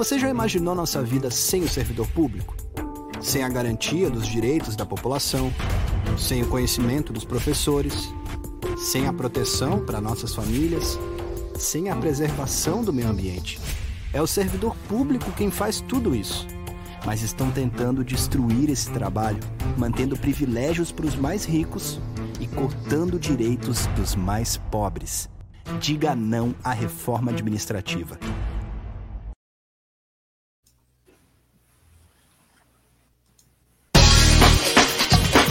Você já imaginou nossa vida sem o servidor público? Sem a garantia dos direitos da população, sem o conhecimento dos professores, sem a proteção para nossas famílias, sem a preservação do meio ambiente. É o servidor público quem faz tudo isso. Mas estão tentando destruir esse trabalho, mantendo privilégios para os mais ricos e cortando direitos dos mais pobres. Diga não à reforma administrativa.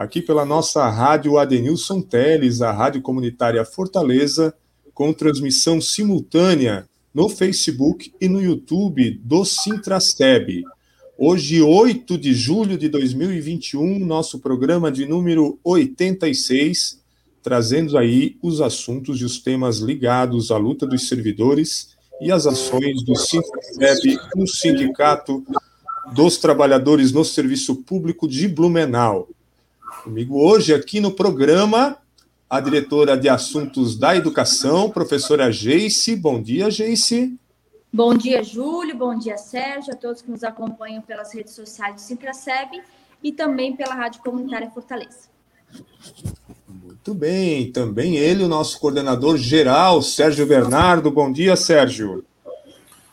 aqui pela nossa rádio Adenilson Teles, a Rádio Comunitária Fortaleza, com transmissão simultânea no Facebook e no YouTube do Sintraceb. Hoje, 8 de julho de 2021, nosso programa de número 86, trazendo aí os assuntos e os temas ligados à luta dos servidores e as ações do Sintraceb, o Sindicato dos Trabalhadores no Serviço Público de Blumenau. Comigo hoje aqui no programa a diretora de Assuntos da Educação, professora Geice. Bom dia, Geice. Bom dia, Júlio. Bom dia, Sérgio, a todos que nos acompanham pelas redes sociais do Sintraceb e também pela Rádio Comunitária Fortaleza. Muito bem. Também ele, o nosso coordenador geral, Sérgio Bernardo. Bom dia, Sérgio.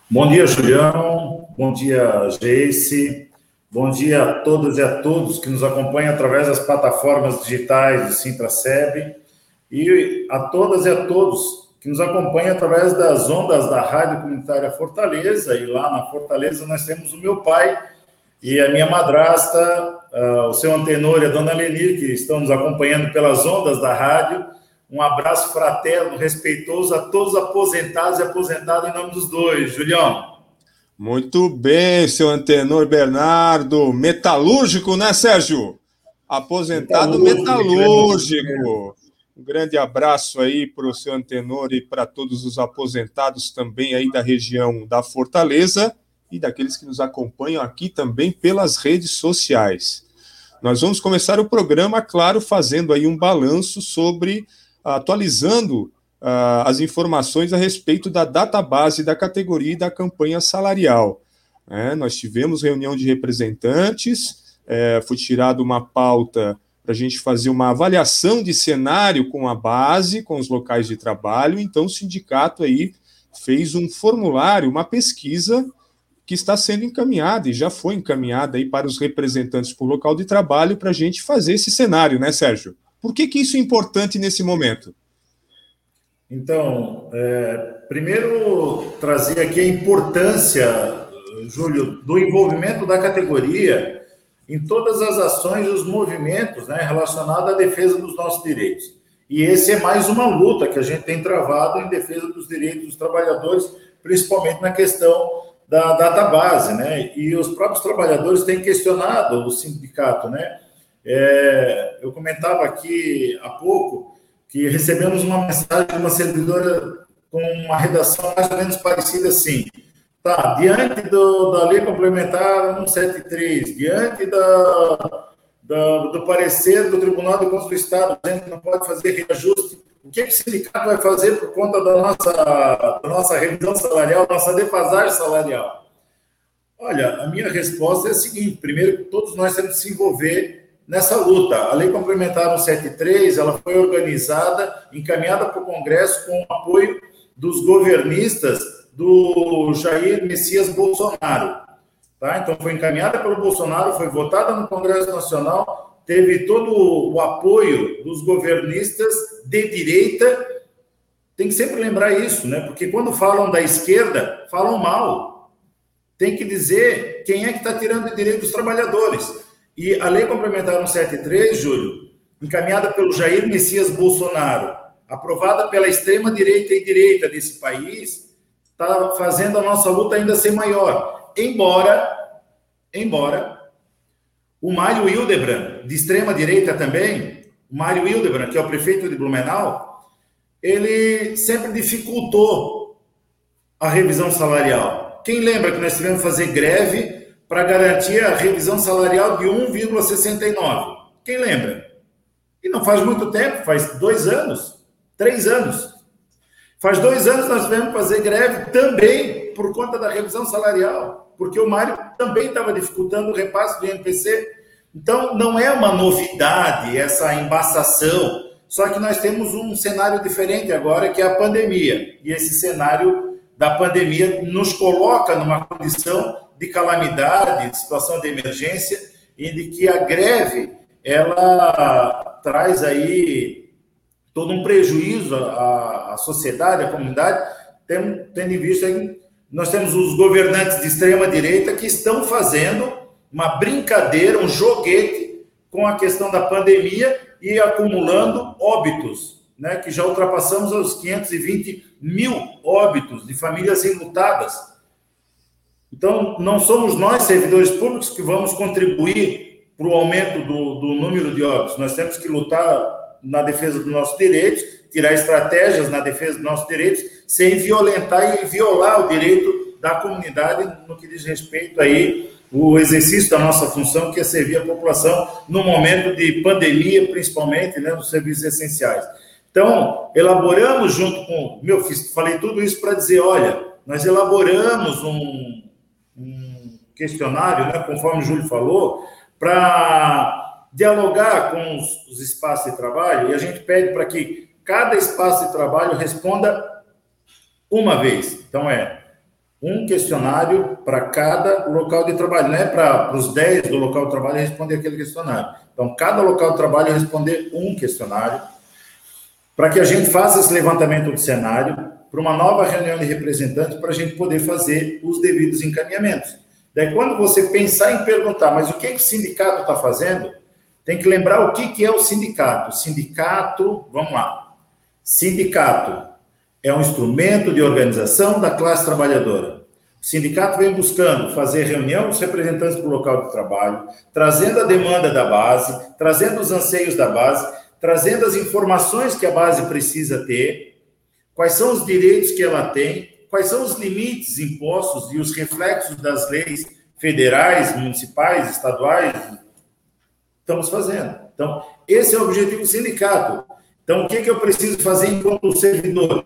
Bom dia, Julião. Bom dia, Geice. Bom dia a todas e a todos que nos acompanham através das plataformas digitais do Sintraceb e a todas e a todos que nos acompanham através das ondas da Rádio Comunitária Fortaleza. E lá na Fortaleza nós temos o meu pai e a minha madrasta, uh, o seu antenor e a dona Leni, que estão nos acompanhando pelas ondas da rádio. Um abraço fraterno, respeitoso a todos os aposentados e aposentadas em nome dos dois. Julião. Muito bem, seu antenor Bernardo. Metalúrgico, né, Sérgio? Aposentado metalúrgico. metalúrgico. Um grande abraço aí para o seu antenor e para todos os aposentados também aí da região da Fortaleza e daqueles que nos acompanham aqui também pelas redes sociais. Nós vamos começar o programa, claro, fazendo aí um balanço sobre, atualizando uh, as informações a respeito da database da categoria e da campanha salarial. É, nós tivemos reunião de representantes, é, foi tirada uma pauta para a gente fazer uma avaliação de cenário com a base, com os locais de trabalho. Então, o sindicato aí fez um formulário, uma pesquisa que está sendo encaminhada e já foi encaminhada aí para os representantes por local de trabalho para a gente fazer esse cenário, né, Sérgio? Por que, que isso é importante nesse momento? Então, é, primeiro trazer aqui a importância, Júlio, do envolvimento da categoria em todas as ações e os movimentos né, relacionados à defesa dos nossos direitos. E esse é mais uma luta que a gente tem travado em defesa dos direitos dos trabalhadores, principalmente na questão da database, né? E os próprios trabalhadores têm questionado o sindicato, né? É, eu comentava aqui há pouco que recebemos uma mensagem de uma servidora com uma redação mais ou menos parecida assim. Tá, diante do, da lei complementar 173, diante da, da, do parecer do Tribunal de Contas do Estado, a gente não pode fazer reajuste. O que, que o sindicato vai fazer por conta da nossa, da nossa revisão salarial, nossa defasagem salarial? Olha, a minha resposta é a seguinte: primeiro, todos nós temos que se envolver nessa luta. A Lei Complementar 173 ela foi organizada, encaminhada para o Congresso com o apoio dos governistas do Jair Messias Bolsonaro. Tá? Então, foi encaminhada pelo Bolsonaro, foi votada no Congresso Nacional, teve todo o apoio dos governistas de direita. Tem que sempre lembrar isso, né? Porque quando falam da esquerda, falam mal. Tem que dizer quem é que está tirando o direito dos trabalhadores. E a lei complementar 173, Júlio, encaminhada pelo Jair Messias Bolsonaro, aprovada pela extrema direita e direita desse país, está fazendo a nossa luta ainda ser maior. embora, embora o Mário Hildebrand, de extrema direita também, o Mário Hildebrand, que é o prefeito de Blumenau, ele sempre dificultou a revisão salarial. Quem lembra que nós tivemos que fazer greve para garantir a revisão salarial de 1,69? Quem lembra? E não faz muito tempo, faz dois anos, três anos. Faz dois anos nós tivemos fazer greve também por conta da revisão salarial, porque o Mário também estava dificultando o repasse do INPC. Então, não é uma novidade essa embaçação, só que nós temos um cenário diferente agora, que é a pandemia. E esse cenário da pandemia nos coloca numa condição de calamidade, de situação de emergência, e de que a greve ela traz aí todo um prejuízo à, à sociedade, à comunidade, tendo, tendo em vista que nós temos os governantes de extrema direita que estão fazendo uma brincadeira, um joguete com a questão da pandemia e acumulando óbitos, né, que já ultrapassamos os 520 mil óbitos de famílias enlutadas. Então, não somos nós, servidores públicos, que vamos contribuir para o aumento do, do número de óbitos. Nós temos que lutar na defesa dos nossos direitos, tirar estratégias na defesa dos nossos direitos, sem violentar e violar o direito da comunidade no que diz respeito aí o exercício da nossa função, que é servir a população no momento de pandemia, principalmente, né, serviços essenciais. Então, elaboramos junto com. Meu, fiz, falei tudo isso para dizer: olha, nós elaboramos um, um questionário, né, conforme o Júlio falou, para dialogar com os, os espaços de trabalho e a gente pede para que cada espaço de trabalho responda uma vez. Então, é um questionário para cada local de trabalho, não é para os 10 do local de trabalho responder aquele questionário. Então, cada local de trabalho responder um questionário, para que a gente faça esse levantamento do cenário, para uma nova reunião de representantes, para a gente poder fazer os devidos encaminhamentos. Daí, quando você pensar em perguntar, mas o que, que o sindicato está fazendo? Tem que lembrar o que, que é o sindicato. Sindicato, vamos lá. Sindicato é um instrumento de organização da classe trabalhadora. O sindicato vem buscando fazer reunião dos representantes do local de trabalho, trazendo a demanda da base, trazendo os anseios da base, trazendo as informações que a base precisa ter, quais são os direitos que ela tem, quais são os limites impostos e os reflexos das leis federais, municipais, estaduais, estamos fazendo. Então, esse é o objetivo do sindicato. Então, o que, que eu preciso fazer enquanto servidor?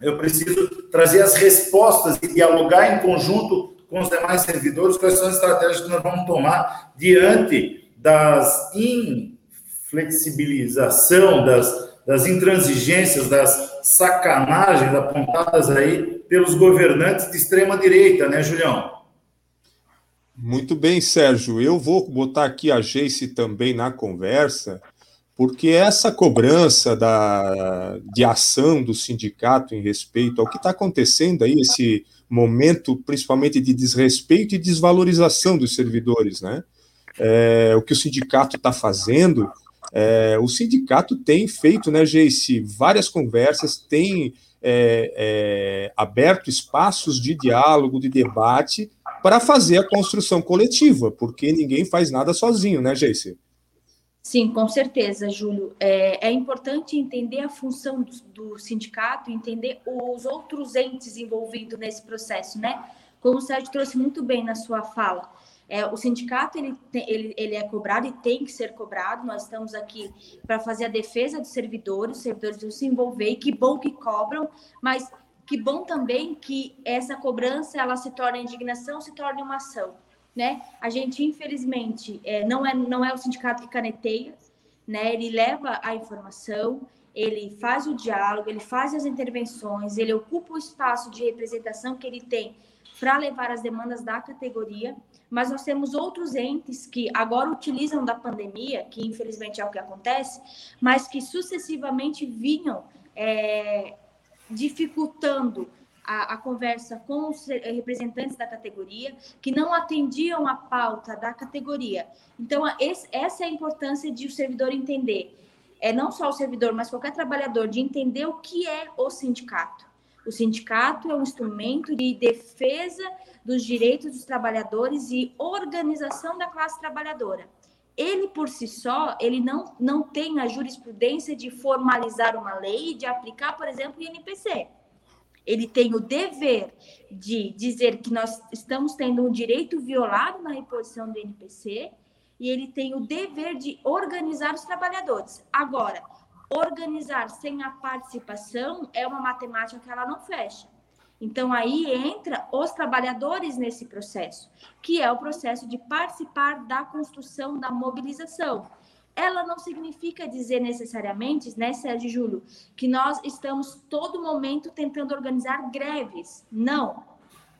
Eu preciso trazer as respostas e dialogar em conjunto com os demais servidores quais são as estratégias que nós vamos tomar diante das inflexibilização, das, das intransigências, das sacanagens apontadas aí pelos governantes de extrema direita, né, Julião? Muito bem, Sérgio. Eu vou botar aqui a Geice também na conversa, porque essa cobrança da, de ação do sindicato em respeito ao que está acontecendo aí, esse momento principalmente de desrespeito e desvalorização dos servidores, né? É, o que o sindicato está fazendo, é, o sindicato tem feito, né, Geice, várias conversas, tem é, é aberto espaços de diálogo, de debate, para fazer a construção coletiva, porque ninguém faz nada sozinho, né, Geice? Sim, com certeza, Júlio. É, é importante entender a função do, do, sindicato, entender os outros entes envolvidos nesse processo, né? Como o Sérgio trouxe muito bem na sua fala. É, o sindicato ele, ele, ele é cobrado e tem que ser cobrado. Nós estamos aqui para fazer a defesa dos servidores, os servidores vão se envolver, e que bom que cobram, mas que bom também que essa cobrança ela se torne indignação, se torne uma ação, né? A gente infelizmente é, não é não é o sindicato que caneteia, né? Ele leva a informação, ele faz o diálogo, ele faz as intervenções, ele ocupa o espaço de representação que ele tem para levar as demandas da categoria, mas nós temos outros entes que agora utilizam da pandemia, que infelizmente é o que acontece, mas que sucessivamente vinham é, dificultando a, a, conversa com os representantes da categoria, que não atendiam a pauta da categoria. Então, esse, essa é a importância de o servidor entender. É não só o servidor, mas qualquer trabalhador, de entender o que é o sindicato. O sindicato é um instrumento de defesa dos direitos dos trabalhadores e organização da classe trabalhadora. Ele por si só, ele não, não tem a jurisprudência de formalizar uma lei e de aplicar, por exemplo, o INPC. Ele tem o dever de dizer que nós estamos tendo um direito violado na reposição do INPC e ele tem o dever de organizar os trabalhadores. Agora, organizar sem a participação é uma matemática que ela não fecha. Então, aí entra os trabalhadores nesse processo, que é o processo de participar da construção da mobilização. Ela não significa dizer necessariamente, né, Sérgio Júlio, que nós estamos todo momento tentando organizar greves. Não.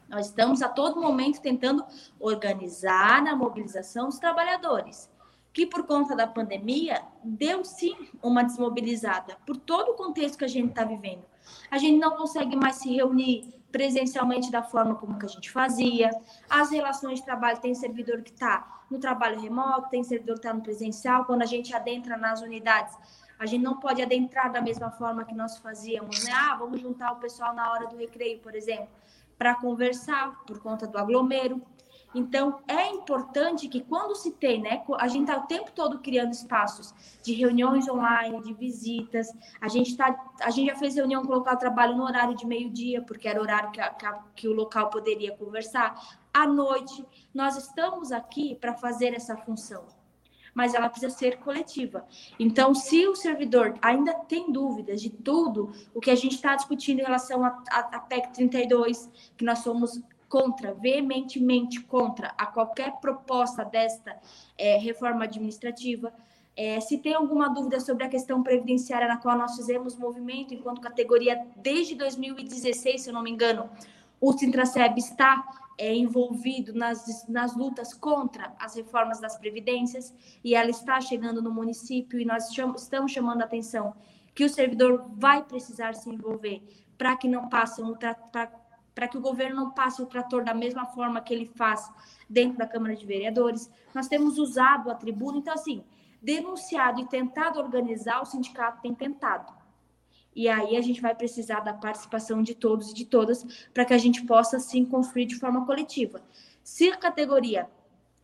Nós estamos a todo momento tentando organizar a mobilização dos trabalhadores que por conta da pandemia deu sim uma desmobilizada por todo o contexto que a gente está vivendo. A gente não consegue mais se reunir presencialmente da forma como que a gente fazia. As relações de trabalho tem servidor que está no trabalho remoto, tem servidor que está no presencial. Quando a gente adentra nas unidades, a gente não pode adentrar da mesma forma que nós fazíamos, né? Ah, vamos juntar o pessoal na hora do recreio, por exemplo, para conversar por conta do aglomero. Então, é importante que quando se tem, né, a gente está o tempo todo criando espaços de reuniões online, de visitas, a gente, tá, a gente já fez reunião colocar o trabalho no horário de meio-dia, porque era o horário que, a, que, a, que o local poderia conversar. À noite, nós estamos aqui para fazer essa função, mas ela precisa ser coletiva. Então, se o servidor ainda tem dúvidas de tudo o que a gente está discutindo em relação à PEC 32, que nós somos contra, veementemente contra a qualquer proposta desta é, reforma administrativa. É, se tem alguma dúvida sobre a questão previdenciária na qual nós fizemos movimento enquanto categoria desde 2016, se eu não me engano, o Sintraceb está é, envolvido nas, nas lutas contra as reformas das previdências e ela está chegando no município e nós cham, estamos chamando a atenção que o servidor vai precisar se envolver para que não passe um, para que o governo não passe o trator da mesma forma que ele faz dentro da Câmara de Vereadores. Nós temos usado a tribuna, então, assim, denunciado e tentado organizar, o sindicato tem tentado. E aí a gente vai precisar da participação de todos e de todas para que a gente possa, sim, construir de forma coletiva. Se a categoria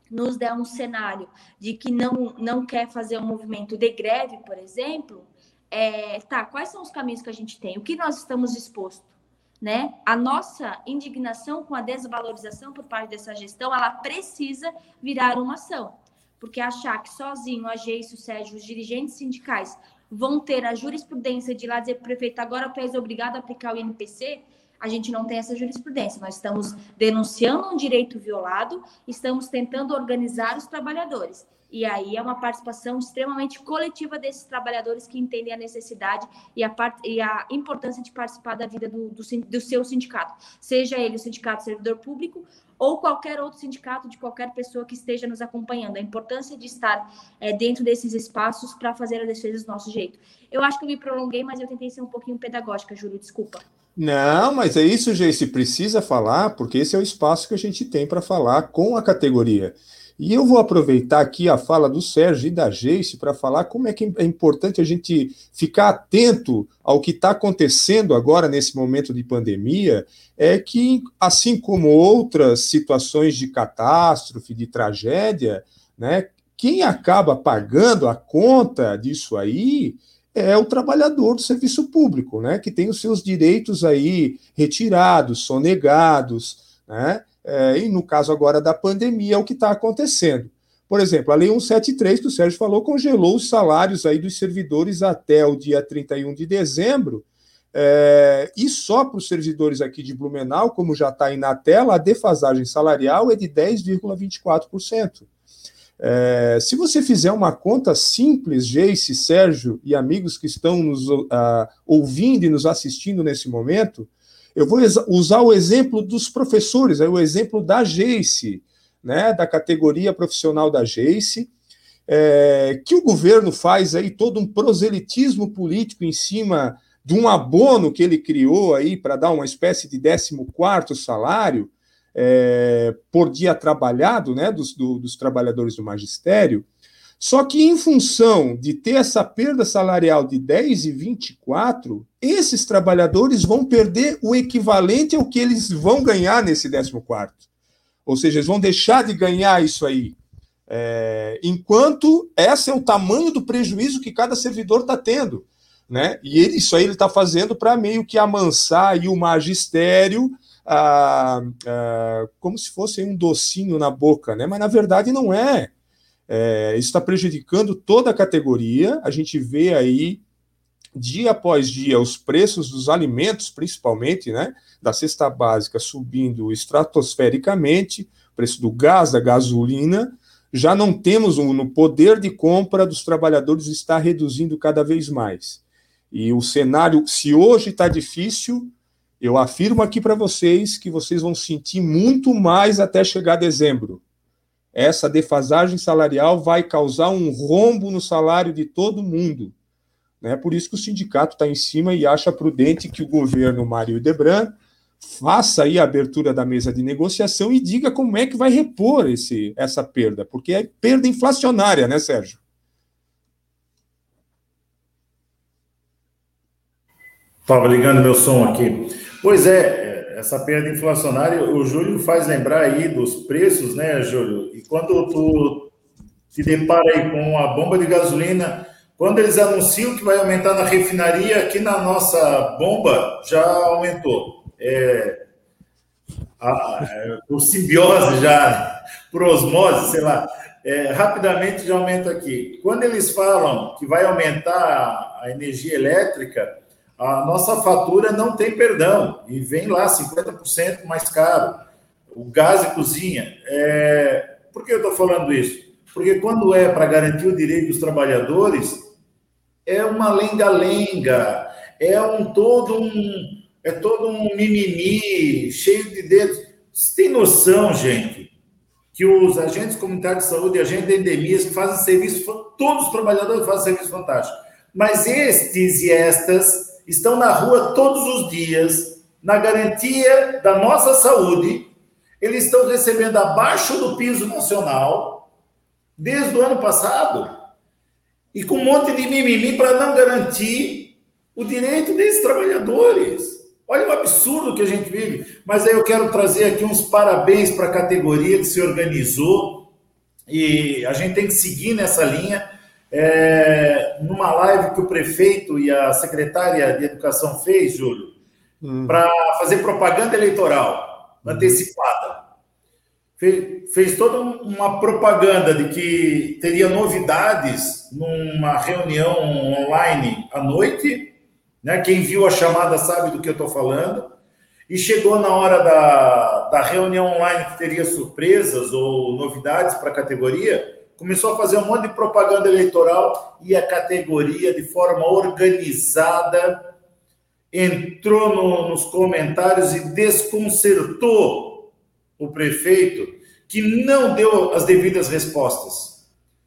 nos der um cenário de que não, não quer fazer um movimento de greve, por exemplo, é, tá, quais são os caminhos que a gente tem? O que nós estamos dispostos? né? A nossa indignação com a desvalorização por parte dessa gestão, ela precisa virar uma ação. Porque achar que sozinho a Geice, o Sérgio, os dirigentes sindicais vão ter a jurisprudência de lá dizer prefeito, agora tu és obrigado a aplicar o INPC, a gente não tem essa jurisprudência. Nós estamos denunciando um direito violado, estamos tentando organizar os trabalhadores. E aí é uma participação extremamente coletiva desses trabalhadores que entendem a necessidade e a, part... e a importância de participar da vida do, do, do seu sindicato, seja ele o sindicato servidor público ou qualquer outro sindicato de qualquer pessoa que esteja nos acompanhando. A importância de estar é, dentro desses espaços para fazer a defesa do nosso jeito. Eu acho que eu me prolonguei, mas eu tentei ser um pouquinho pedagógica, Júlio, desculpa. Não, mas é isso, Geice, precisa falar, porque esse é o espaço que a gente tem para falar com a categoria. E eu vou aproveitar aqui a fala do Sérgio e da Geice para falar como é que é importante a gente ficar atento ao que está acontecendo agora nesse momento de pandemia, é que, assim como outras situações de catástrofe, de tragédia, né, quem acaba pagando a conta disso aí é o trabalhador do serviço público, né, que tem os seus direitos aí retirados, sonegados, né, é, e no caso agora da pandemia, é o que está acontecendo. Por exemplo, a Lei 173, que o Sérgio falou, congelou os salários aí dos servidores até o dia 31 de dezembro, é, e só para os servidores aqui de Blumenau, como já está aí na tela, a defasagem salarial é de 10,24%. É, se você fizer uma conta simples, Geice, Sérgio e amigos que estão nos uh, ouvindo e nos assistindo nesse momento, eu vou usar o exemplo dos professores, o exemplo da GEICE, né, da categoria profissional da GEICE, é, que o governo faz aí todo um proselitismo político em cima de um abono que ele criou aí para dar uma espécie de 14 salário é, por dia trabalhado né, dos, do, dos trabalhadores do magistério. Só que, em função de ter essa perda salarial de 10 e 24, esses trabalhadores vão perder o equivalente ao que eles vão ganhar nesse 14 quarto. Ou seja, eles vão deixar de ganhar isso aí. É, enquanto esse é o tamanho do prejuízo que cada servidor está tendo. Né? E ele, isso aí ele está fazendo para meio que amansar aí o magistério como se fosse um docinho na boca, né? mas na verdade não é. é isso está prejudicando toda a categoria. A gente vê aí dia após dia os preços dos alimentos, principalmente, né, da cesta básica subindo estratosfericamente, preço do gás, da gasolina, já não temos um, no poder de compra dos trabalhadores está reduzindo cada vez mais. E o cenário, se hoje está difícil, eu afirmo aqui para vocês que vocês vão sentir muito mais até chegar dezembro. Essa defasagem salarial vai causar um rombo no salário de todo mundo. Né? Por isso que o sindicato está em cima e acha prudente que o governo Mário Debran faça aí a abertura da mesa de negociação e diga como é que vai repor esse, essa perda, porque é perda inflacionária, né, Sérgio? Estava ligando meu som aqui. Pois é, essa perda inflacionária, o Júlio faz lembrar aí dos preços, né, Júlio? E quando tu te depara aí com a bomba de gasolina, quando eles anunciam que vai aumentar na refinaria, aqui na nossa bomba já aumentou é, a, por simbiose já, por osmose, sei lá, é, rapidamente já aumenta aqui. Quando eles falam que vai aumentar a energia elétrica, a nossa fatura não tem perdão e vem lá 50% mais caro. O gás e cozinha. É... Por que eu estou falando isso? Porque quando é para garantir o direito dos trabalhadores, é uma lenga-lenga, é um todo um, é todo um mimimi, cheio de dedos. Você tem noção, gente, que os agentes comunitários de saúde agentes de endemias que fazem serviço, todos os trabalhadores fazem serviço fantástico. Mas estes e estas estão na rua todos os dias, na garantia da nossa saúde, eles estão recebendo abaixo do piso nacional, desde o ano passado, e com um monte de mimimi para não garantir o direito desses trabalhadores. Olha o absurdo que a gente vive. Mas aí eu quero trazer aqui uns parabéns para a categoria que se organizou e a gente tem que seguir nessa linha. É, numa live que o prefeito e a secretária de Educação fez, Júlio, hum. para fazer propaganda eleitoral hum. antecipada. Fez, toda uma propaganda de que teria novidades numa reunião online à noite né? Quem viu a chamada sabe do que eu estou falando. E chegou na hora da, da reunião online que teria surpresas ou novidades para a categoria, começou a fazer um monte de propaganda eleitoral e a categoria, de forma organizada, entrou no, nos comentários e desconcertou o prefeito, que não deu as devidas respostas.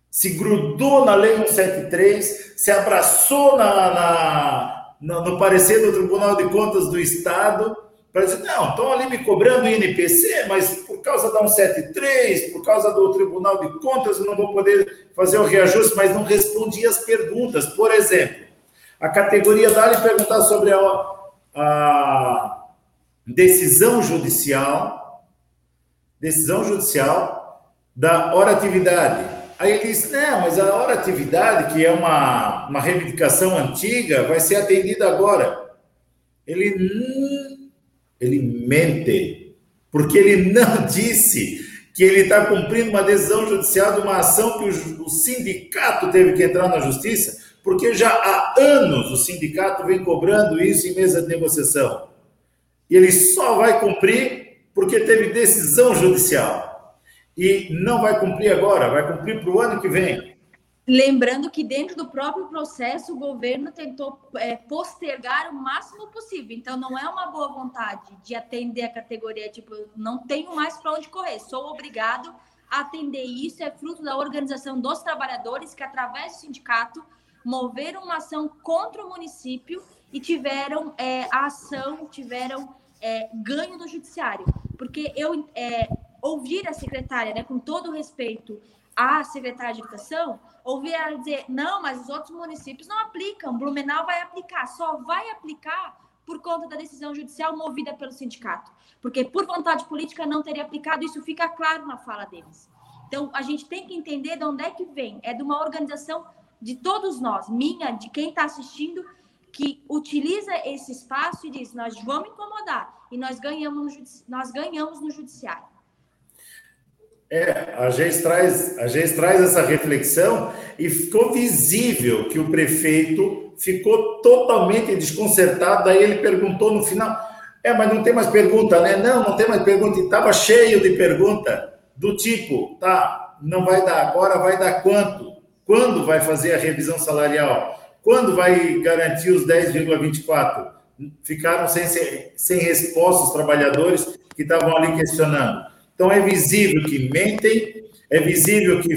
Se grudou na Lei 173, se abraçou na, na no, parecer do Tribunal de Contas do Estado para dizer, não, estão ali me cobrando INPC, mas por causa da 173, por causa do Tribunal de Contas, eu não vou poder fazer o reajuste, mas não respondi as perguntas. Por exemplo, a categoria dá-lhe perguntar sobre a, a decisão judicial, decisão judicial da hora atividade Aí ele disse, não, mas a hora atividade, que é uma, uma reivindicação antiga, vai ser atendida agora. Ele, ele mente, porque ele não disse que ele está cumprindo uma decisão judicial de uma ação que o, o sindicato teve que entrar na justiça, porque já há anos o sindicato vem cobrando isso em mesa de negociação. E ele só vai cumprir porque teve decisão judicial e não vai cumprir agora, vai cumprir para o ano que vem. Lembrando que dentro do próprio processo o governo tentou é, postergar o máximo possível. Então não é uma boa vontade de atender a categoria tipo não tenho mais para onde correr, sou obrigado a atender isso. É fruto da organização dos trabalhadores que através do sindicato moveram uma ação contra o município e tiveram é, a ação, tiveram é, ganho do judiciário. Porque eu é, ouvir a secretária, né, com todo respeito, a secretária de Educação, ouvi ela dizer: não, mas os outros municípios não aplicam, Blumenau vai aplicar, só vai aplicar por conta da decisão judicial movida pelo sindicato. Porque por vontade política não teria aplicado, isso fica claro na fala deles. Então, a gente tem que entender de onde é que vem. É de uma organização de todos nós, minha, de quem está assistindo, que utiliza esse espaço e diz: nós vamos incomodar e nós ganhamos no, nós ganhamos no judiciário. É, a gente traz, a gente traz essa reflexão e ficou visível que o prefeito ficou totalmente desconcertado. Daí ele perguntou no final: é, mas não tem mais pergunta, né? Não, não tem mais pergunta. E estava cheio de pergunta do tipo: tá, não vai dar agora, vai dar quanto? Quando vai fazer a revisão salarial? Quando vai garantir os 10,24? Ficaram sem, sem resposta os trabalhadores que estavam ali questionando. Então é visível que mentem, é visível que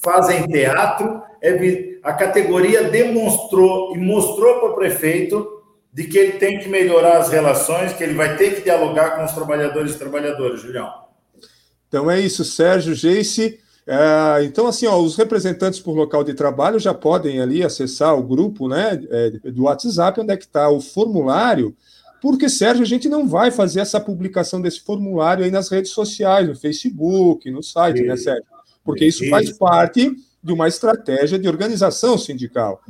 fazem teatro, é, a categoria demonstrou e mostrou para o prefeito de que ele tem que melhorar as relações, que ele vai ter e. Então é isso, então, assim, ó, os representantes por local de trabalho já podem ali acessar o grupo né, é, do WhatsApp, onde é que está o formulário, porque, Sérgio, a gente não vai fazer essa publicação desse formulário aí nas redes sociais, no Facebook, no site, né, Sérgio? Porque isso faz parte de uma estratégia de organização sindical.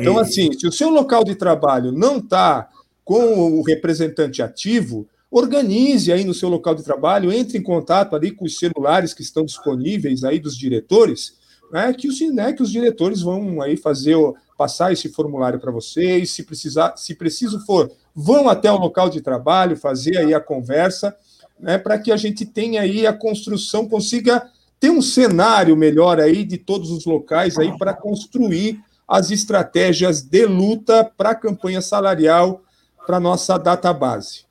Então, assim, se o seu local de trabalho não está com o representante ativo, organize aí no seu local de trabalho, entre em contato ali com os celulares que estão disponíveis aí dos diretores, né, que, os, né, que os diretores vão aí fazer, passar esse formulário para vocês, se precisar, se preciso for, vão até o local de trabalho, fazer aí a conversa, né, para que a gente tenha aí a construção, consiga ter um cenário melhor aí de todos os locais aí para construir as estratégias de luta para a campanha salarial para nossa database.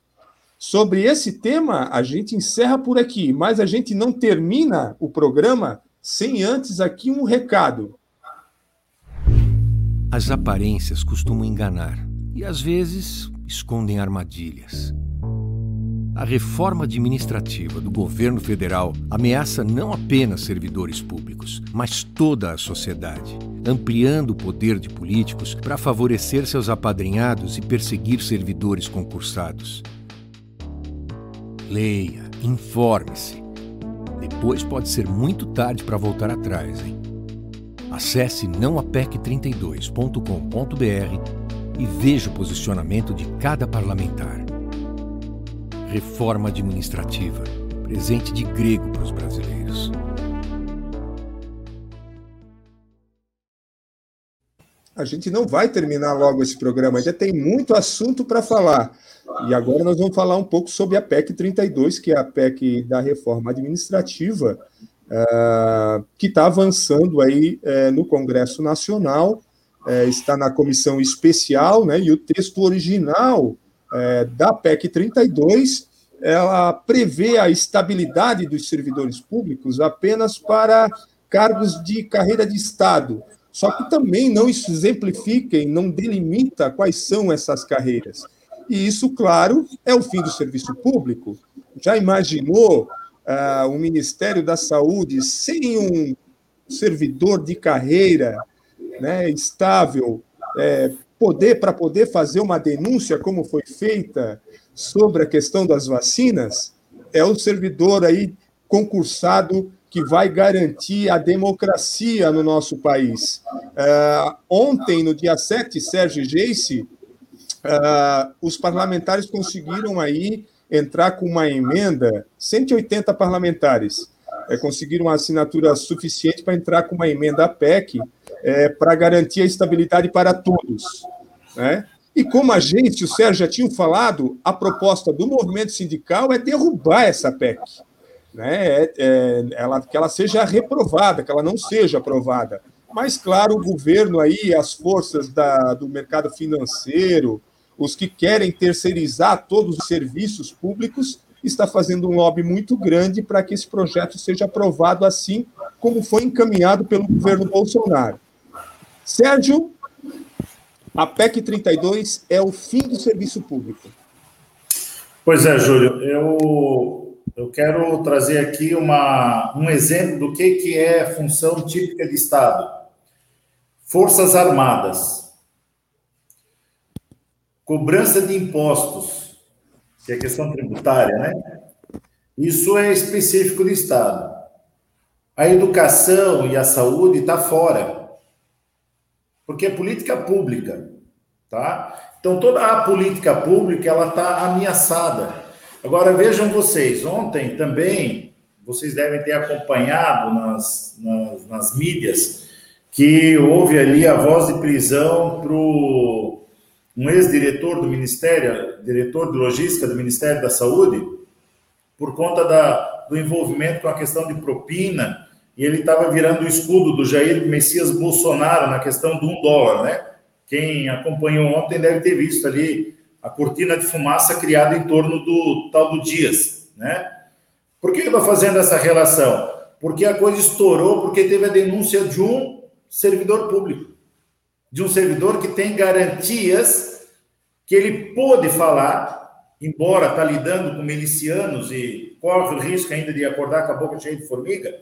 Sobre esse tema, a gente encerra por aqui, mas a gente não termina o programa sem antes aqui um recado. As aparências costumam enganar e às vezes escondem armadilhas. A reforma administrativa do governo federal ameaça não apenas servidores públicos, mas toda a sociedade, ampliando o poder de políticos para favorecer seus apadrinhados e perseguir servidores concursados. Leia, informe-se. Depois pode ser muito tarde para voltar atrás, hein? Acesse nãoapec32.com.br e veja o posicionamento de cada parlamentar. Reforma administrativa presente de grego para os brasileiros. A gente não vai terminar logo esse programa, ainda tem muito assunto para falar. E agora nós vamos falar um pouco sobre a PEC 32, que é a PEC da reforma administrativa, uh, que está avançando aí uh, no Congresso Nacional, uh, está na comissão especial, né, e o texto original da PEC 32 ela prevê a estabilidade dos servidores públicos apenas para cargos de carreira de Estado, só que também não exemplifica e não delimita quais são essas carreiras. E isso, claro, é o fim do serviço público. Já imaginou o Ministério da Saúde sem um servidor de carreira né, estável, é, poder para poder fazer uma denúncia como foi feita sobre a questão das vacinas? É o servidor aí concursado que vai garantir a democracia no nosso país. Uh, ontem, no dia 7, Sérgio Geice, uh, os parlamentares conseguiram aí entrar com uma emenda, 180 parlamentares é, conseguiram uma assinatura suficiente para entrar com uma emenda à PEC é, para garantir a estabilidade para todos. Né? E como a gente, o Sérgio já tinha falado, a proposta do movimento sindical é derrubar essa PEC. Né? É, é, ela, que ela seja reprovada, que ela não seja aprovada. Mas, claro, o governo aí, as forças da, do mercado financeiro, os que querem terceirizar todos os serviços públicos, está fazendo um lobby muito grande para que esse projeto seja aprovado assim como foi encaminhado pelo governo Bolsonaro. Sérgio, a PEC 32 é o fim do serviço público. Pois é, Júlio, eu eu quero trazer aqui uma, um exemplo do que, que é função típica de Estado. Forças Armadas. Cobrança de impostos, que é questão tributária, né? Isso é específico do Estado. A educação e a saúde está fora, porque é política pública, tá? Então toda a política pública ela está ameaçada. Agora vejam vocês, ontem também vocês devem ter acompanhado nas, nas, nas mídias que houve ali a voz de prisão para um ex-diretor do Ministério, diretor de logística do Ministério da Saúde, por conta da, do envolvimento com a questão de propina, e ele estava virando o escudo do Jair Messias Bolsonaro na questão do um dólar, né? Quem acompanhou ontem deve ter visto ali a cortina de fumaça criada em torno do tal do Dias, né? Por que eu estou fazendo essa relação? Porque a coisa estourou, porque teve a denúncia de um servidor público, de um servidor que tem garantias que ele pôde falar, embora está lidando com milicianos e corre o risco ainda de acordar com a boca cheia de formiga,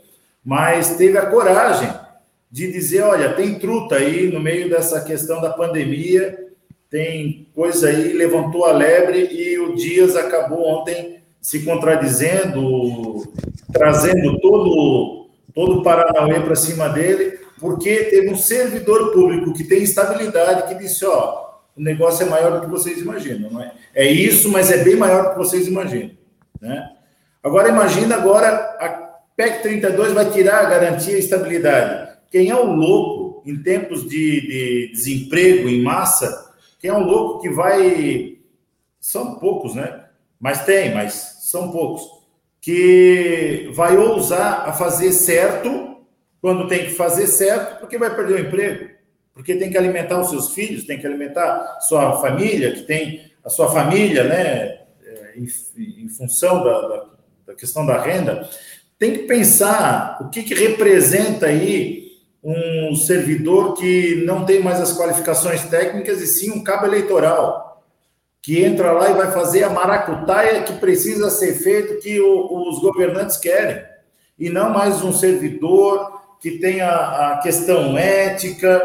mas teve a coragem de dizer, olha, tem truta aí no meio dessa questão da pandemia tem coisa aí, levantou a lebre e o Dias acabou ontem se contradizendo, trazendo todo, todo o Paranauê para cima dele, porque teve um servidor público que tem estabilidade que disse, ó, o negócio é maior do que vocês imaginam, não é? É isso, mas é bem maior do que vocês imaginam, né? Agora imagina agora a PEC 32 vai tirar a garantia e estabilidade. Quem é o louco em tempos de, de desemprego em massa quem é um louco que vai. São poucos, né? Mas tem, mas são poucos. Que vai ousar a fazer certo quando tem que fazer certo, porque vai perder o emprego. Porque tem que alimentar os seus filhos, tem que alimentar sua família, que tem a sua família, né? É, em, em função da, da, da questão da renda. Tem que pensar o que, que representa aí um servidor que não tem mais as qualificações técnicas e sim um cabo eleitoral, que entra lá e vai fazer a maracutaia que precisa ser feito, que o, os governantes querem, e não mais um servidor que tenha a questão ética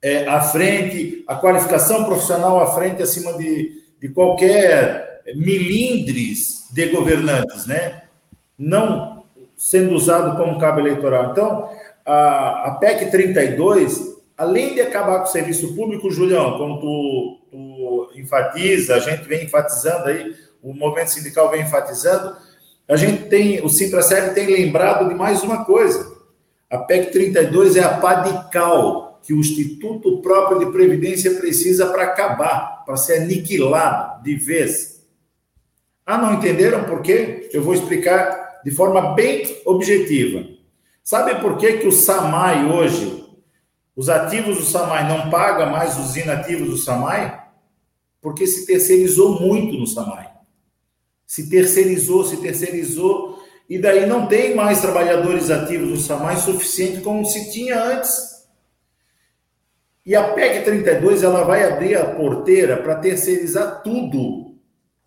é, à frente, a qualificação profissional à frente, acima de, de qualquer milindres de governantes, né? Não sendo usado como cabo eleitoral. Então, a, a PEC 32, além de acabar com o serviço público, Julião, como tu, tu enfatiza, a gente vem enfatizando aí, o movimento sindical vem enfatizando, a gente tem, o Sintraceb tem lembrado de mais uma coisa. A PEC 32 é a pá de cal que o Instituto próprio de Previdência precisa para acabar, para ser aniquilado de vez. Ah, não entenderam por quê? Eu vou explicar de forma bem objetiva. Sabe por que, que o SAMAI hoje, os ativos do SAMAI não pagam mais os inativos do SAMAI? Porque se terceirizou muito no SAMAI. Se terceirizou, se terceirizou, e daí não tem mais trabalhadores ativos no SAMAI suficiente como se tinha antes. E a PEC 32 ela vai abrir a porteira para terceirizar tudo,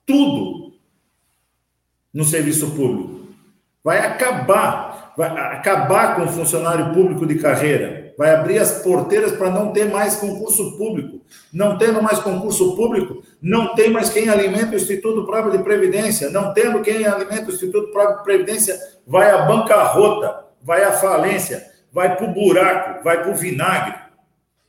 tudo no serviço público. Vai acabar vai acabar com o funcionário público de carreira, vai abrir as porteiras para não ter mais concurso público. Não tendo mais concurso público, não tem mais quem alimenta o Instituto Próprio de Previdência. Não tendo quem alimenta o Instituto Próprio de Previdência, vai à bancarrota, vai à falência, vai para o buraco, vai para o vinagre.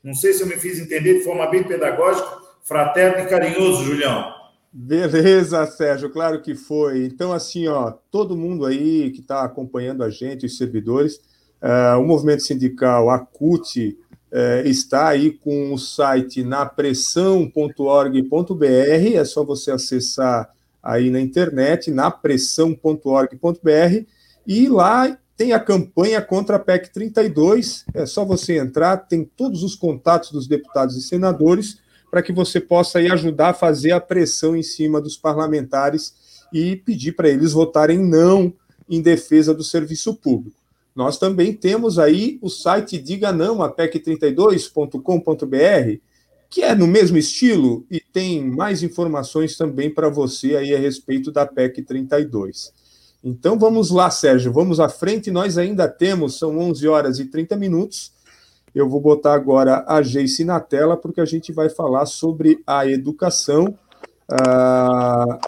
Não sei se eu me fiz entender de forma bem pedagógica, fraterno e carinhoso, Julião. Beleza, Sérgio, claro que foi. Então, assim, ó, todo mundo aí que está acompanhando a gente, os servidores, uh, o movimento sindical, a CUT, uh, está aí com o site napressão.org.br, é só você acessar aí na internet, napressão.org.br, e lá tem a campanha contra a PEC 32, é só você entrar, tem todos os contatos dos deputados e senadores, para que você possa aí ajudar a fazer a pressão em cima dos parlamentares e pedir para eles votarem não em defesa do serviço público. Nós também temos aí o site Diga Não, a PEC32.com.br, que é no mesmo estilo e tem mais informações também para você aí a respeito da PEC 32. Então vamos lá, Sérgio, vamos à frente. Nós ainda temos, são 11 horas e 30 minutos. Eu vou botar agora a Geice na tela, porque a gente vai falar sobre a educação. Está ah,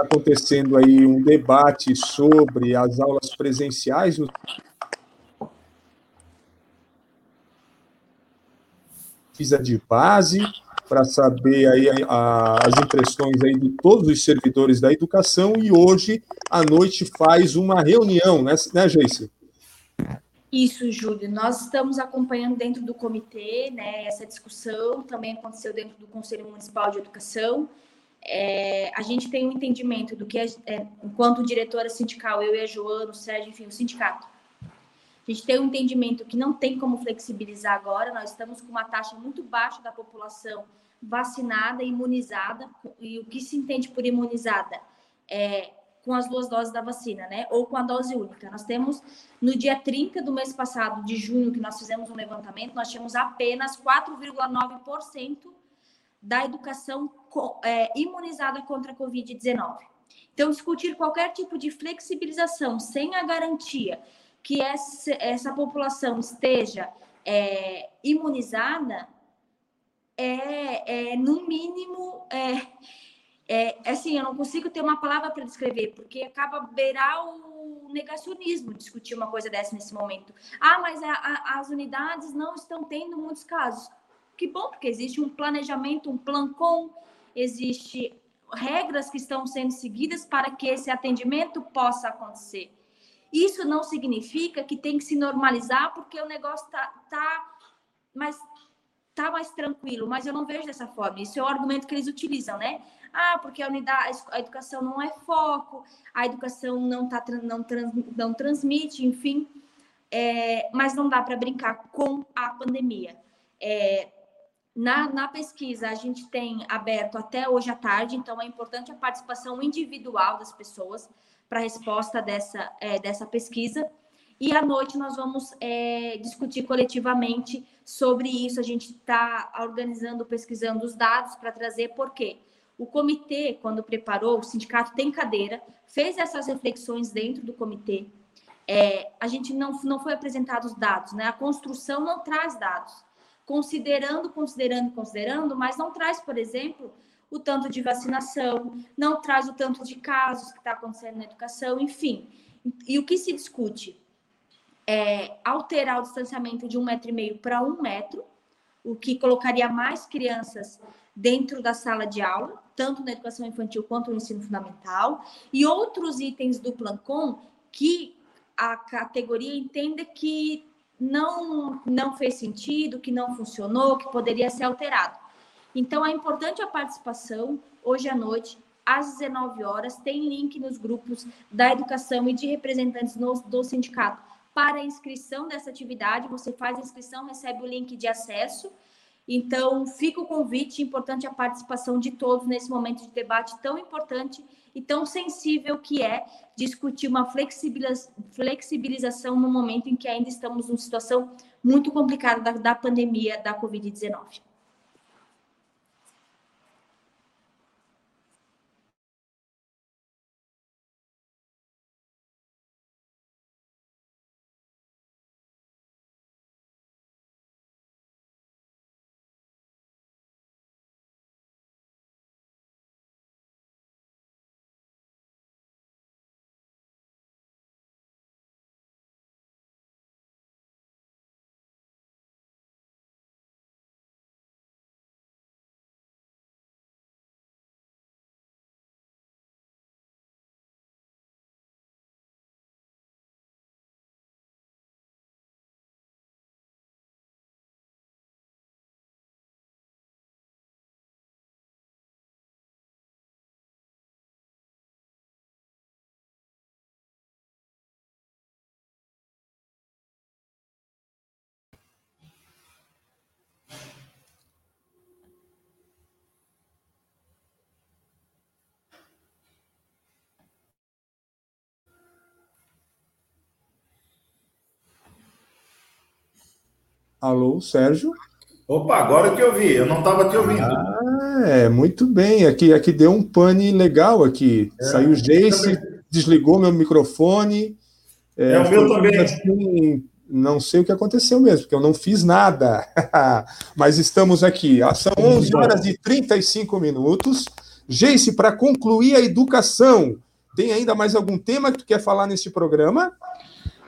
acontecendo aí um debate sobre as aulas presenciais no FISA de base, para saber aí a, as impressões aí de todos os servidores da educação e hoje à noite faz uma reunião, né, né Geice? Isso, Júlio. Nós estamos acompanhando dentro do comitê, né, essa discussão. Também aconteceu dentro do Conselho Municipal de Educação. É, a gente tem um entendimento do que, é, enquanto diretora sindical, eu e a Joana, o Sérgio, enfim, o sindicato, a gente tem um entendimento que não tem como flexibilizar agora, nós estamos com uma taxa muito baixa da população vacinada, imunizada, e o que se entende por imunizada? É com as duas doses da vacina, né? Ou com a dose única. Nós temos, no dia 30 do mês passado, de junho, que nós fizemos um levantamento, nós tínhamos apenas 4,9% da educação é, imunizada contra a Covid-19. Então, discutir qualquer tipo de flexibilização sem a garantia que essa, essa população esteja é, imunizada é, é, no mínimo, é, é, assim, eu não consigo ter uma palavra para descrever, porque acaba beirar o negacionismo discutir uma coisa dessa nesse momento. Ah, mas a, a, as unidades não estão tendo muitos casos. Que bom, porque existe um planejamento, um plan com, existe regras que estão sendo seguidas para que esse atendimento possa acontecer. Isso não significa que tem que se normalizar porque o negócio tá, tá mas tá mais tranquilo, mas eu não vejo dessa forma. Isso é o argumento que eles utilizam, né? Ah, porque a unidade, a educação não é foco, a educação não tá não, trans, não transmite, enfim. É, mas não dá para brincar com a pandemia. É, na, na pesquisa, a gente tem aberto até hoje à tarde, então é importante a participação individual das pessoas para a resposta dessa, é, dessa pesquisa. E à noite nós vamos é, discutir coletivamente sobre isso. A gente está organizando, pesquisando os dados para trazer por quê. O comitê, quando preparou, o sindicato tem cadeira, fez essas reflexões dentro do comitê. É, a gente não, não foi apresentado os dados, né? A construção não traz dados. Considerando, considerando, considerando, mas não traz, por exemplo, o tanto de vacinação, não traz o tanto de casos que está acontecendo na educação, enfim. E o que se discute é alterar o distanciamento de um metro e meio para um metro, o que colocaria mais crianças dentro da sala de aula, tanto na educação infantil quanto no ensino fundamental, e outros itens do Plancom que a categoria entenda que não, não fez sentido, que não funcionou, que poderia ser alterado. Então, é importante a participação hoje à noite, às 19 horas. Tem link nos grupos da educação e de representantes no, do sindicato para a inscrição dessa atividade. Você faz a inscrição, recebe o link de acesso. Então, fica o convite, importante a participação de todos nesse momento de debate tão importante e tão sensível que é discutir uma flexibilização no momento em que ainda estamos numa situação muito complicada da, da pandemia da Covid-19. Alô, Sérgio? Opa, agora que eu vi, eu não estava te ouvindo. Ah, é, muito bem. Aqui, aqui deu um pane legal aqui. É, Saiu Jace, desligou meu microfone. É, é o meu também. Assim, não sei o que aconteceu mesmo, porque eu não fiz nada. Mas estamos aqui. São 11 horas e 35 minutos. Geice, para concluir a educação, tem ainda mais algum tema que tu quer falar nesse programa?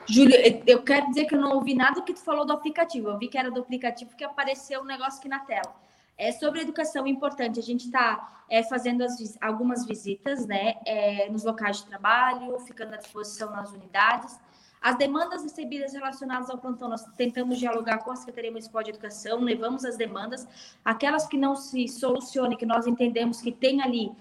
Júlio, eu quero dizer que eu não ouvi nada que tu falou do aplicativo. Eu vi que era do aplicativo que apareceu um negócio aqui na tela. É sobre educação importante. A gente está é, fazendo as, algumas visitas, né, é, nos locais de trabalho, ficando à disposição nas unidades. As demandas recebidas relacionadas ao plantão, nós tentamos dialogar com a Secretaria Municipal de Educação, levamos as demandas, aquelas que não se solucionem, que nós entendemos que tem ali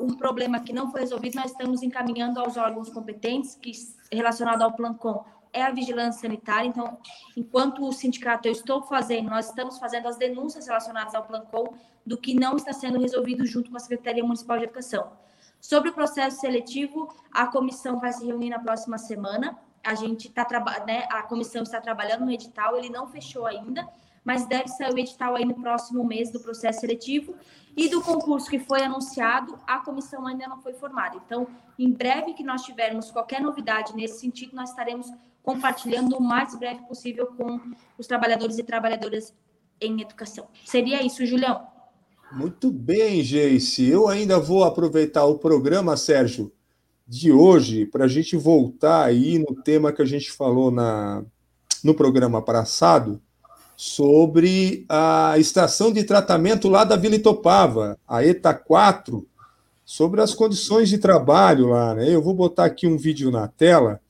um problema que não foi resolvido, nós estamos encaminhando aos órgãos competentes que relacionado ao Plancom é a vigilância sanitária. Então, enquanto o sindicato eu estou fazendo, nós estamos fazendo as denúncias relacionadas ao Plancom do que não está sendo resolvido junto com a Secretaria Municipal de Educação. Sobre o processo seletivo, a comissão vai se reunir na próxima semana a gente está né, a comissão está trabalhando no edital, ele não fechou ainda, mas deve sair o edital aí no próximo mês do processo seletivo e do concurso que foi anunciado, a comissão ainda não foi formada. Então, em breve que nós tivermos qualquer novidade nesse sentido, nós estaremos compartilhando o mais breve possível com os trabalhadores e trabalhadoras em educação. Seria isso, Julião. Muito bem, Geice. Eu ainda vou aproveitar o programa, Sérgio, de hoje para a gente voltar aí no tema que a gente falou na, no programa passado sobre a estação de tratamento lá da Vila Itopava, a ETA 4, sobre as condições de trabalho lá. Né? Eu vou botar aqui um vídeo na tela.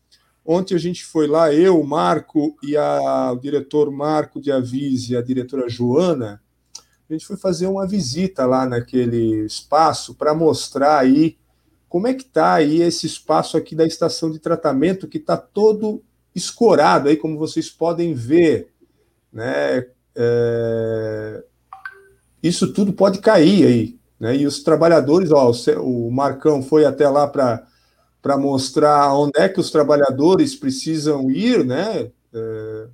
Ontem a gente foi lá, eu, o Marco e a, o diretor Marco de Avise e a diretora Joana, a gente foi fazer uma visita lá naquele espaço para mostrar aí como é que está aí esse espaço aqui da estação de tratamento que está todo escorado aí, como vocês podem ver, né? É... Isso tudo pode cair aí, né? E os trabalhadores, ó, o Marcão foi até lá para para mostrar onde é que os trabalhadores precisam ir, né? É...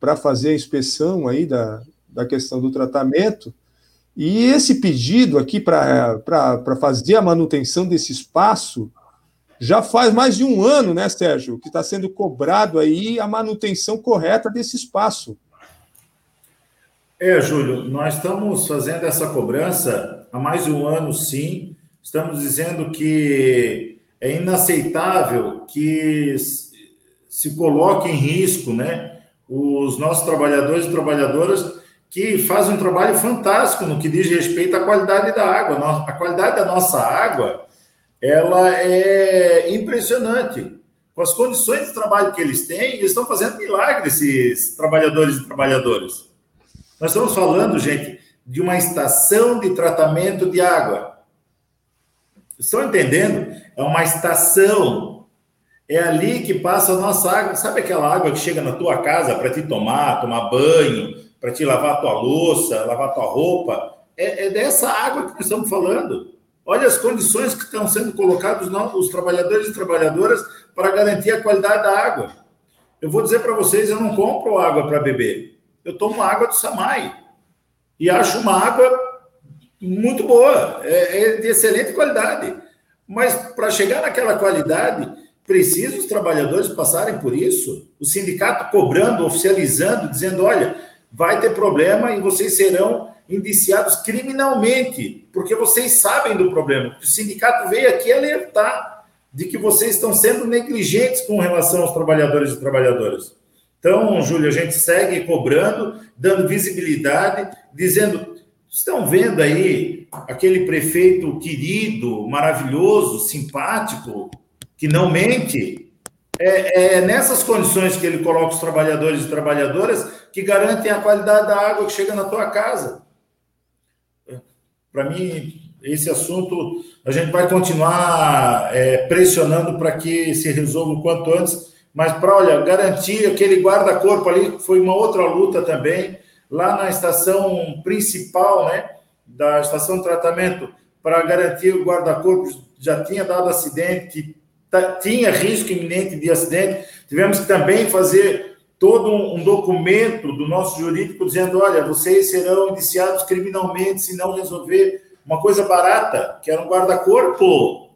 para fazer a inspeção aí da, da questão do tratamento. E esse pedido aqui para fazer a manutenção desse espaço já faz mais de um ano, né, Sérgio, que está sendo cobrado aí a manutenção correta desse espaço. É, Júlio, nós estamos fazendo essa cobrança há mais de um ano, sim. Estamos dizendo que é inaceitável que se coloque em risco, né, os nossos trabalhadores e trabalhadoras que faz um trabalho fantástico no que diz respeito à qualidade da água. A qualidade da nossa água, ela é impressionante. Com as condições de trabalho que eles têm, eles estão fazendo milagre, esses trabalhadores e trabalhadoras. Nós estamos falando, gente, de uma estação de tratamento de água. Estão entendendo? É uma estação. É ali que passa a nossa água. Sabe aquela água que chega na tua casa para te tomar, tomar banho, para te lavar tua louça, lavar tua roupa. É, é, dessa água que nós estamos falando. Olha as condições que estão sendo colocados os trabalhadores e trabalhadoras para garantir a qualidade da água. Eu vou dizer para vocês, eu não compro água para beber. Eu tomo água do Samai. E acho uma água muito boa, é, é de excelente qualidade. Mas para chegar naquela qualidade, precisa os trabalhadores passarem por isso. O sindicato cobrando, oficializando, dizendo: olha, vai ter problema e vocês serão indiciados criminalmente, porque vocês sabem do problema. O sindicato veio aqui alertar de que vocês estão sendo negligentes com relação aos trabalhadores e trabalhadoras. Então, Júlio, a gente segue cobrando, dando visibilidade, dizendo: estão vendo aí aquele prefeito querido, maravilhoso, simpático, que não mente? É, é, nessas condições que ele coloca os trabalhadores e trabalhadoras que garantem a qualidade da água que chega na tua casa. Para mim, esse assunto a gente vai continuar é, pressionando para que se resolva o quanto antes, mas para, olha, garantir aquele guarda-corpo ali, foi uma outra luta também, lá na estação principal, né, da estação de tratamento, para garantir o guarda-corpo, já tinha dado acidente, tinha risco iminente de acidente, tivemos que também fazer todo um documento do nosso jurídico dizendo: olha, vocês serão indiciados criminalmente se não resolver uma coisa barata, que era um guarda-corpo,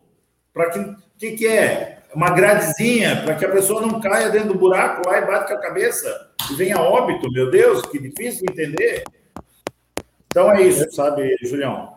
para que que, que é? Uma gradezinha para que a pessoa não caia dentro do buraco lá e bate com a cabeça e venha óbito, meu Deus, que difícil de entender. Então é isso, sabe, Julião?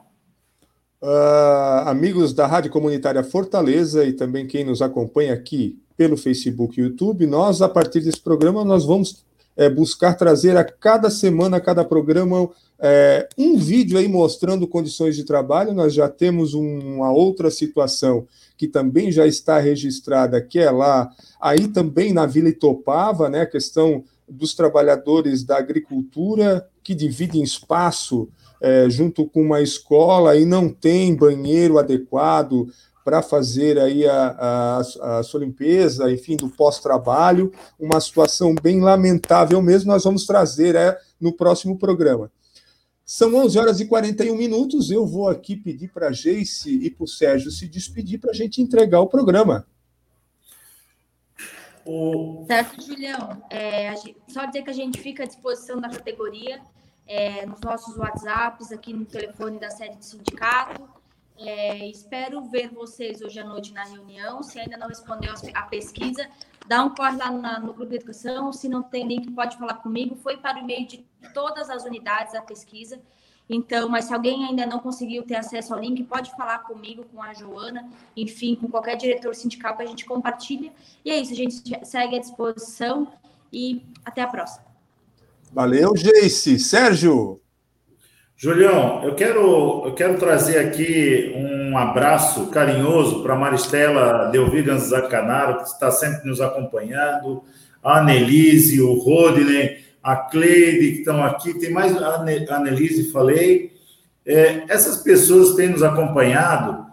Uh, amigos da Rádio Comunitária Fortaleza e também quem nos acompanha aqui pelo Facebook e YouTube, nós, a partir desse programa, nós vamos é, buscar trazer a cada semana, a cada programa, é, um vídeo aí mostrando condições de trabalho. Nós já temos uma outra situação que também já está registrada, que é lá, aí também na Vila Itopava, né, a questão dos trabalhadores da agricultura que dividem espaço é, junto com uma escola e não tem banheiro adequado para fazer aí a, a, a, sua limpeza, enfim, do pós-trabalho, uma situação bem lamentável mesmo, nós vamos trazer é, no próximo programa. São 11 horas e 41 minutos, eu vou aqui pedir para a Geice e para o Sérgio se despedir para a gente entregar o programa. O... Certo, Julião. É, só dizer que a gente fica à disposição da categoria é, nos nossos WhatsApps, aqui no telefone da sede do sindicato. É, espero ver vocês hoje à noite na reunião. Se ainda não respondeu a pesquisa, dá um corre lá na, no grupo de educação. Se não tem link, pode falar comigo. Foi para o e-mail de todas as unidades a pesquisa. Então, mas se alguém ainda não conseguiu ter acesso ao link, pode falar comigo, com a Joana, enfim, com qualquer diretor sindical que a gente compartilha. E é isso, a gente segue à disposição e até a próxima. Valeu, Geice. Sérgio. Julião, eu quero, eu quero trazer aqui um abraço carinhoso para Maristela Delvigan Zacanaro, que está sempre nos acompanhando, a Annelise, o Rodney, a Cleide, que estão aqui, tem mais a Annelise, falei. É, essas pessoas têm nos acompanhado,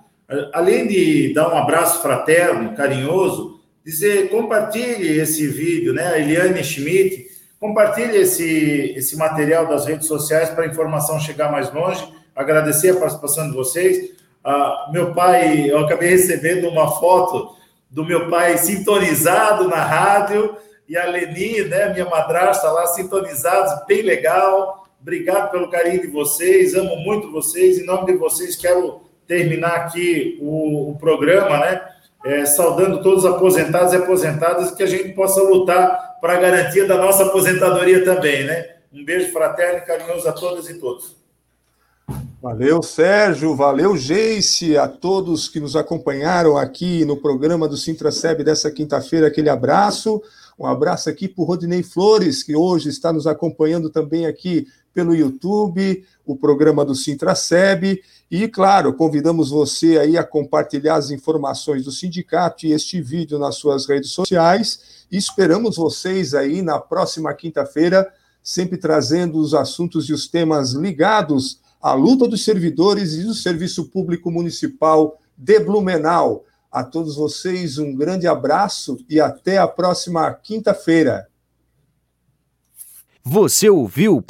além de dar um abraço fraterno, carinhoso, dizer, compartilhe esse vídeo, né? A Eliane Schmidt, Compartilhe esse, esse material das redes sociais para a informação chegar mais longe. Agradecer a participação de vocês. Ah, meu pai, eu acabei recebendo uma foto do meu pai sintonizado na rádio e a Leni, né, minha madrasta lá, sintonizados, bem legal. Obrigado pelo carinho de vocês, amo muito vocês. Em nome de vocês, quero terminar aqui o, o programa, né? É, saudando todos os aposentados e aposentadas, que a gente possa lutar para a garantia da nossa aposentadoria também, né? Um beijo fraterno e carinhoso a todas e todos. Valeu, Sérgio, valeu, Geice, a todos que nos acompanharam aqui no programa do Sintraceb dessa quinta-feira, aquele abraço. Um abraço aqui para o Rodinei Flores, que hoje está nos acompanhando também aqui pelo YouTube, o programa do Sintraceb. E, claro, convidamos você aí a compartilhar as informações do sindicato e este vídeo nas suas redes sociais. E esperamos vocês aí na próxima quinta-feira, sempre trazendo os assuntos e os temas ligados à luta dos servidores e do Serviço Público Municipal de Blumenau. A todos vocês, um grande abraço e até a próxima quinta-feira. Você ouviu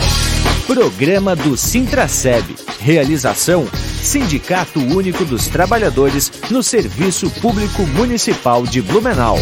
Programa do Sintraceb. Realização Sindicato Único dos Trabalhadores no Serviço Público Municipal de Blumenau.